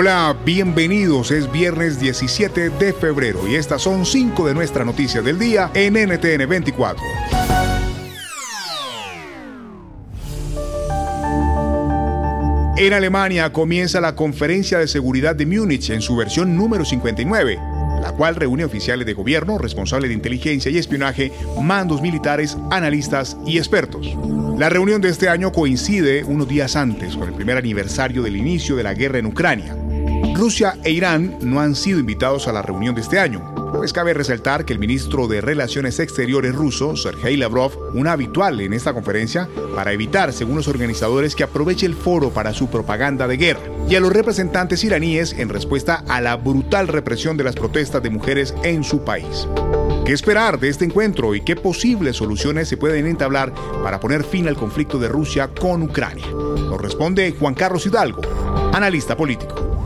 Hola, bienvenidos. Es viernes 17 de febrero y estas son cinco de nuestras noticias del día en NTN 24. En Alemania comienza la Conferencia de Seguridad de Múnich en su versión número 59, la cual reúne oficiales de gobierno, responsables de inteligencia y espionaje, mandos militares, analistas y expertos. La reunión de este año coincide unos días antes con el primer aniversario del inicio de la guerra en Ucrania. Rusia e Irán no han sido invitados a la reunión de este año, pues cabe resaltar que el ministro de Relaciones Exteriores ruso, Sergei Lavrov, un habitual en esta conferencia, para evitar, según los organizadores, que aproveche el foro para su propaganda de guerra, y a los representantes iraníes en respuesta a la brutal represión de las protestas de mujeres en su país. ¿Qué esperar de este encuentro y qué posibles soluciones se pueden entablar para poner fin al conflicto de Rusia con Ucrania? Nos responde Juan Carlos Hidalgo, analista político.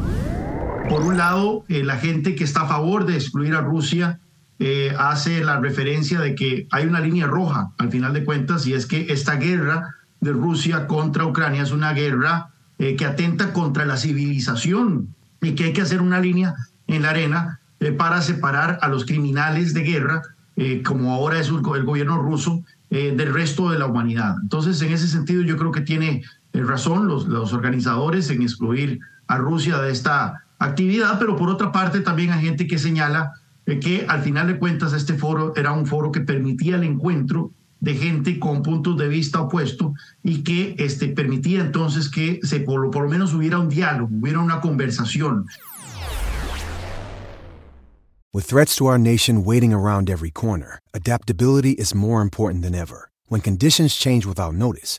Por un lado, eh, la gente que está a favor de excluir a Rusia eh, hace la referencia de que hay una línea roja al final de cuentas y es que esta guerra de Rusia contra Ucrania es una guerra eh, que atenta contra la civilización y que hay que hacer una línea en la arena para separar a los criminales de guerra, como ahora es el, gobierno ruso, del resto de la humanidad. Entonces, en ese sentido, yo creo que tiene razón los, los organizadores en excluir a Rusia de esta actividad, pero por otra parte también hay gente que señala eh, que al final de cuentas este foro era un foro que permitía el encuentro de gente con puntos de vista opuestos y que este, permitía entonces que se, por, por lo menos hubiera un diálogo, hubiera una conversación. With threats to our nation waiting around every corner, adaptability is more important than ever. When conditions change without notice,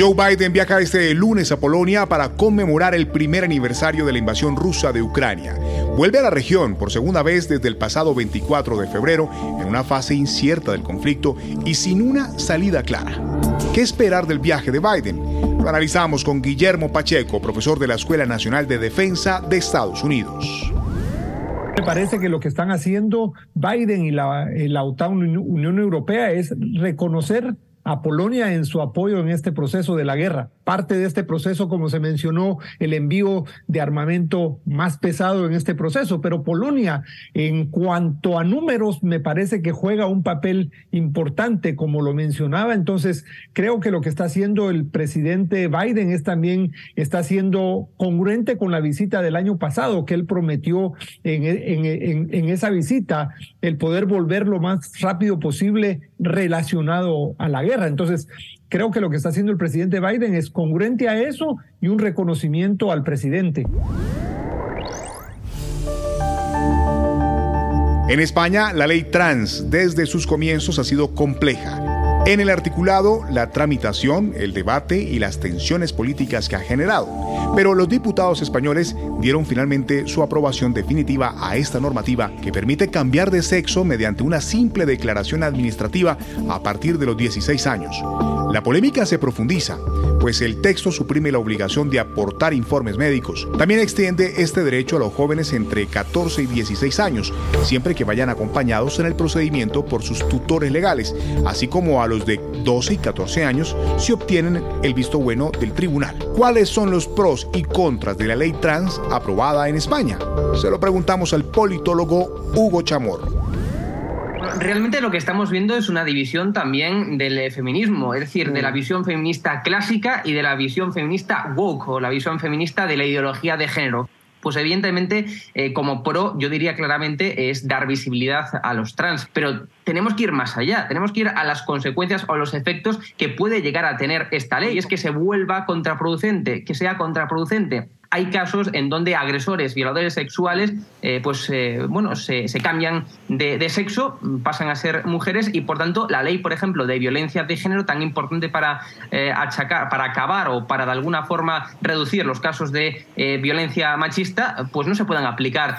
Joe Biden viaja este lunes a Polonia para conmemorar el primer aniversario de la invasión rusa de Ucrania. Vuelve a la región por segunda vez desde el pasado 24 de febrero en una fase incierta del conflicto y sin una salida clara. ¿Qué esperar del viaje de Biden? Lo analizamos con Guillermo Pacheco, profesor de la Escuela Nacional de Defensa de Estados Unidos. Me parece que lo que están haciendo Biden y la, la OTAN, Unión Europea, es reconocer a Polonia en su apoyo en este proceso de la guerra. Parte de este proceso, como se mencionó, el envío de armamento más pesado en este proceso, pero Polonia, en cuanto a números, me parece que juega un papel importante, como lo mencionaba. Entonces, creo que lo que está haciendo el presidente Biden es también, está siendo congruente con la visita del año pasado, que él prometió en, en, en esa visita el poder volver lo más rápido posible relacionado a la guerra. Entonces, creo que lo que está haciendo el presidente Biden es congruente a eso y un reconocimiento al presidente. En España, la ley trans desde sus comienzos ha sido compleja. En el articulado, la tramitación, el debate y las tensiones políticas que ha generado. Pero los diputados españoles dieron finalmente su aprobación definitiva a esta normativa que permite cambiar de sexo mediante una simple declaración administrativa a partir de los 16 años. La polémica se profundiza, pues el texto suprime la obligación de aportar informes médicos. También extiende este derecho a los jóvenes entre 14 y 16 años, siempre que vayan acompañados en el procedimiento por sus tutores legales, así como a los de 12 y 14 años si obtienen el visto bueno del tribunal. ¿Cuáles son los pros y contras de la ley trans aprobada en España? Se lo preguntamos al politólogo Hugo Chamorro realmente lo que estamos viendo es una división también del feminismo, es decir, de la mm. visión feminista clásica y de la visión feminista woke o la visión feminista de la ideología de género. Pues evidentemente, eh, como pro, yo diría claramente, es dar visibilidad a los trans, pero tenemos que ir más allá, tenemos que ir a las consecuencias o los efectos que puede llegar a tener esta ley, y es que se vuelva contraproducente, que sea contraproducente hay casos en donde agresores, violadores sexuales, eh, pues eh, bueno, se, cambian de, sexo, pasan a ser mujeres y por tanto la ley, por ejemplo, de violencia de género, tan importante para eh, achacar, para acabar o para de alguna forma reducir los casos de violencia machista, pues no se puedan aplicar.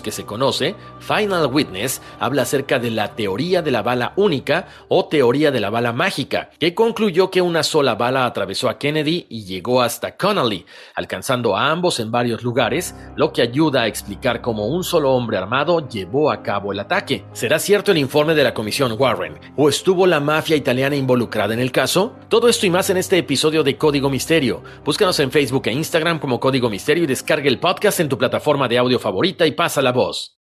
que se conoce, Final Witness habla acerca de la teoría de la bala única o teoría de la bala mágica, que concluyó que una sola bala atravesó a Kennedy y llegó hasta Connolly, alcanzando a ambos en varios lugares, lo que ayuda a explicar cómo un solo hombre armado llevó a cabo el ataque. ¿Será cierto el informe de la Comisión Warren? ¿O estuvo la mafia italiana involucrada en el caso? Todo esto y más en este episodio de Código Misterio. Búscanos en Facebook e Instagram como Código Misterio y descarga el podcast en tu plataforma de audio favorita y pasa la voz.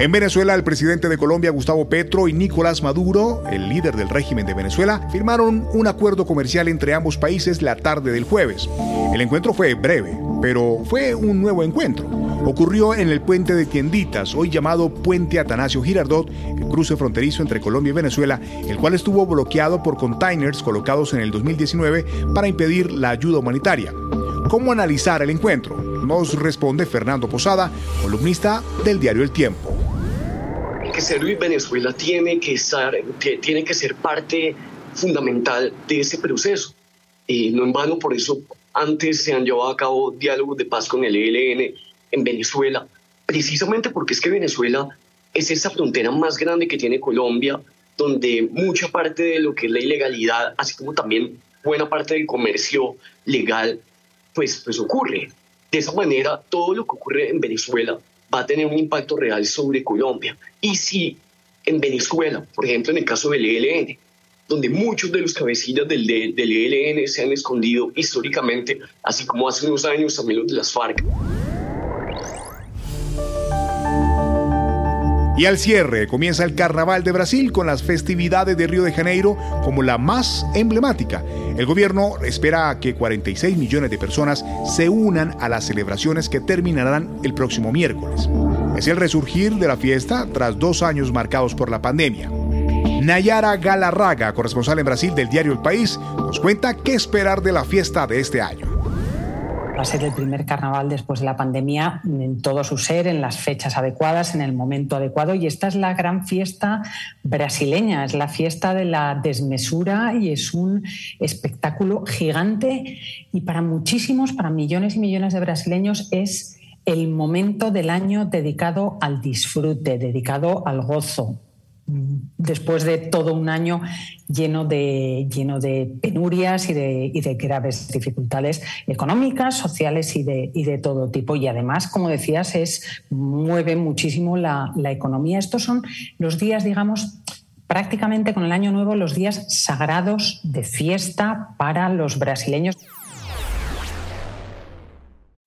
En Venezuela, el presidente de Colombia, Gustavo Petro, y Nicolás Maduro, el líder del régimen de Venezuela, firmaron un acuerdo comercial entre ambos países la tarde del jueves. El encuentro fue breve, pero fue un nuevo encuentro. Ocurrió en el puente de Tienditas, hoy llamado Puente Atanasio Girardot, el cruce fronterizo entre Colombia y Venezuela, el cual estuvo bloqueado por containers colocados en el 2019 para impedir la ayuda humanitaria. ¿Cómo analizar el encuentro? Nos responde Fernando Posada, columnista del diario El Tiempo que Venezuela tiene que, estar, tiene que ser parte fundamental de ese proceso. Y no en vano, por eso antes se han llevado a cabo diálogos de paz con el ELN en Venezuela, precisamente porque es que Venezuela es esa frontera más grande que tiene Colombia, donde mucha parte de lo que es la ilegalidad, así como también buena parte del comercio legal, pues, pues ocurre. De esa manera, todo lo que ocurre en Venezuela va a tener un impacto real sobre Colombia. Y si en Venezuela, por ejemplo, en el caso del ELN, donde muchos de los cabecillas del, del ELN se han escondido históricamente, así como hace unos años también los de las FARC, Y al cierre comienza el Carnaval de Brasil con las festividades de Río de Janeiro como la más emblemática. El gobierno espera que 46 millones de personas se unan a las celebraciones que terminarán el próximo miércoles. Es el resurgir de la fiesta tras dos años marcados por la pandemia. Nayara Galarraga, corresponsal en Brasil del diario El País, nos cuenta qué esperar de la fiesta de este año va a ser el primer carnaval después de la pandemia en todo su ser, en las fechas adecuadas, en el momento adecuado. Y esta es la gran fiesta brasileña, es la fiesta de la desmesura y es un espectáculo gigante. Y para muchísimos, para millones y millones de brasileños, es el momento del año dedicado al disfrute, dedicado al gozo, después de todo un año lleno de, lleno de penurias y de, graves dificultades económicas, sociales y de, de, todo tipo. Y además, como decías, es, mueve muchísimo la, la economía. Estos son los días, digamos, prácticamente con el Año Nuevo, los días sagrados de fiesta para los brasileños.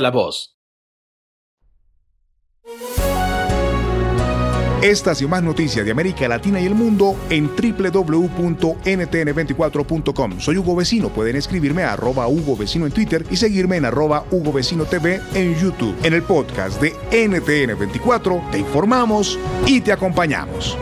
la voz. Estas y más noticias de América Latina y el mundo en www.ntn24.com. Soy Hugo Vecino. Pueden escribirme a arroba Hugo Vecino en Twitter y seguirme en arroba Hugo Vecino TV en YouTube. En el podcast de NTN24 te informamos y te acompañamos.